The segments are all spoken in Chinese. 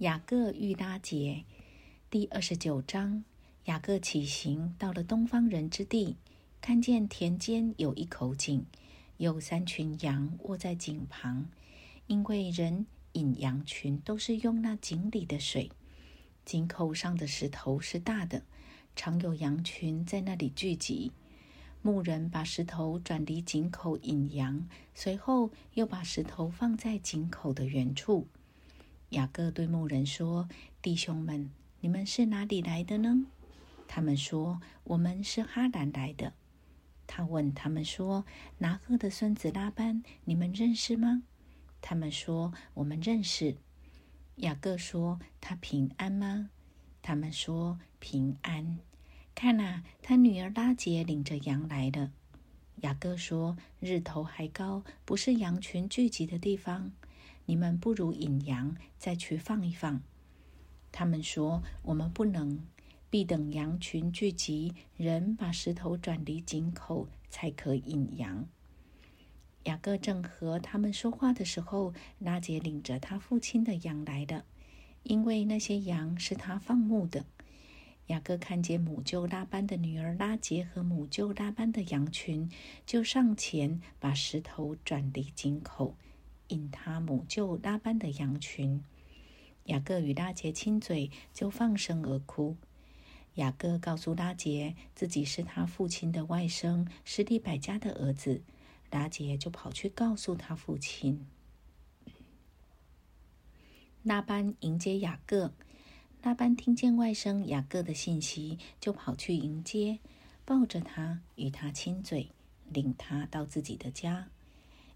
雅各遇拉结第二十九章。雅各起行，到了东方人之地，看见田间有一口井，有三群羊卧在井旁，因为人饮羊群都是用那井里的水。井口上的石头是大的，常有羊群在那里聚集。牧人把石头转离井口引羊，随后又把石头放在井口的原处。雅各对牧人说：“弟兄们，你们是哪里来的呢？”他们说：“我们是哈兰来的。”他问他们说：“拿鹤的孙子拉班，你们认识吗？”他们说：“我们认识。”雅各说：“他平安吗？”他们说：“平安。”看呐，他女儿拉杰领着羊来了。雅各说：“日头还高，不是羊群聚集的地方。”你们不如引羊，再去放一放。他们说：“我们不能，必等羊群聚集，人把石头转离井口，才可引羊。”雅各正和他们说话的时候，拉杰领着他父亲的羊来了，因为那些羊是他放牧的。雅各看见母舅拉班的女儿拉杰和母舅拉班的羊群，就上前把石头转离井口。引他母舅拉班的羊群，雅各与拉杰亲嘴，就放声而哭。雅各告诉拉杰，自己是他父亲的外甥，是利百家的儿子。拉杰就跑去告诉他父亲。拉班迎接雅各，拉班听见外甥雅各的信息，就跑去迎接，抱着他，与他亲嘴，领他到自己的家。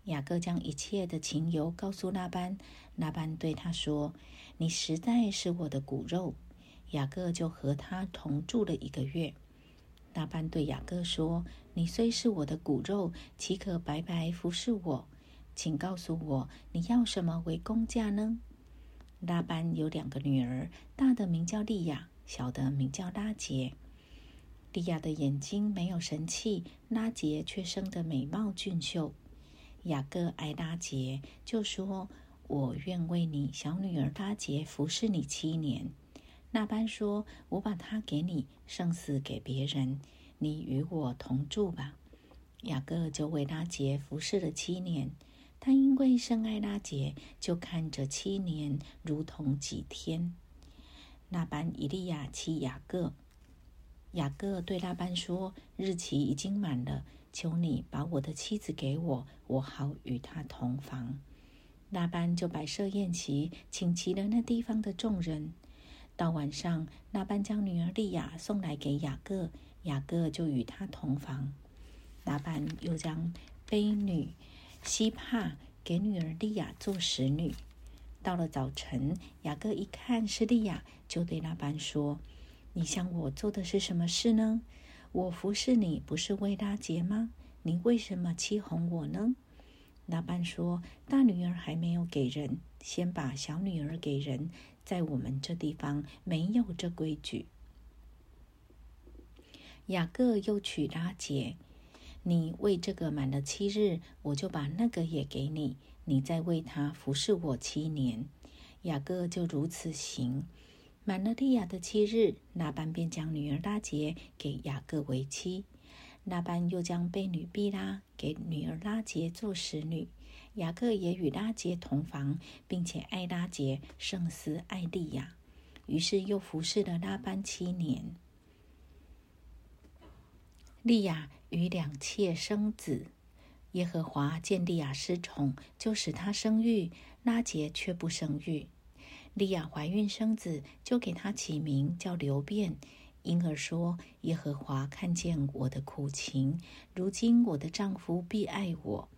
雅各将一切的情由告诉拉班，拉班对他说：“你实在是我的骨肉。”雅各就和他同住了一个月。拉班对雅各说：“你虽是我的骨肉，岂可白白服侍我？请告诉我，你要什么为工价呢？”拉班有两个女儿，大的名叫利亚，小的名叫拉杰。利亚的眼睛没有神气，拉杰却生得美貌俊秀。雅各爱拉杰，就说：“我愿为你小女儿拉杰服侍你七年。”那班说：“我把她给你，胜似给别人。你与我同住吧。”雅各就为拉杰服侍了七年。他因为深爱拉杰，就看着七年如同几天。那班以利亚妻雅各，雅各对拉班说：“日期已经满了。”求你把我的妻子给我，我好与她同房。拉班就摆设宴席，请齐了那地方的众人。到晚上，拉班将女儿利亚送来给雅各，雅各就与她同房。拉班又将婢女希帕给女儿利亚做使女。到了早晨，雅各一看是利亚，就对拉班说：“你向我做的是什么事呢？”我服侍你不是为拉杰吗？你为什么欺哄我呢？拉班说：“大女儿还没有给人，先把小女儿给人。在我们这地方没有这规矩。”雅各又娶拉杰，你为这个满了七日，我就把那个也给你，你再为他服侍我七年。雅各就如此行。满了利亚的七日，拉班便将女儿拉杰给雅各为妻。拉班又将婢女毕拉给女儿拉杰做使女。雅各也与拉杰同房，并且爱拉杰胜似爱利亚。于是又服侍了拉班七年。利亚与两妾生子，耶和华见利亚失宠，就使她生育；拉杰却不生育。利亚怀孕生子，就给他起名叫流变，因而说：“耶和华看见我的苦情，如今我的丈夫必爱我。”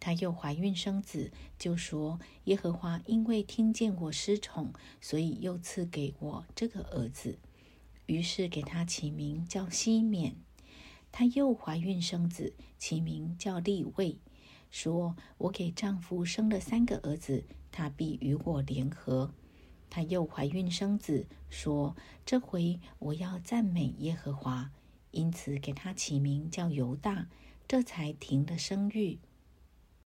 她又怀孕生子，就说：“耶和华因为听见我失宠，所以又赐给我这个儿子。”于是给他起名叫西缅。她又怀孕生子，起名叫利位，说：“我给丈夫生了三个儿子，他必与我联合。”她又怀孕生子，说：“这回我要赞美耶和华，因此给她起名叫犹大，这才停了生育。”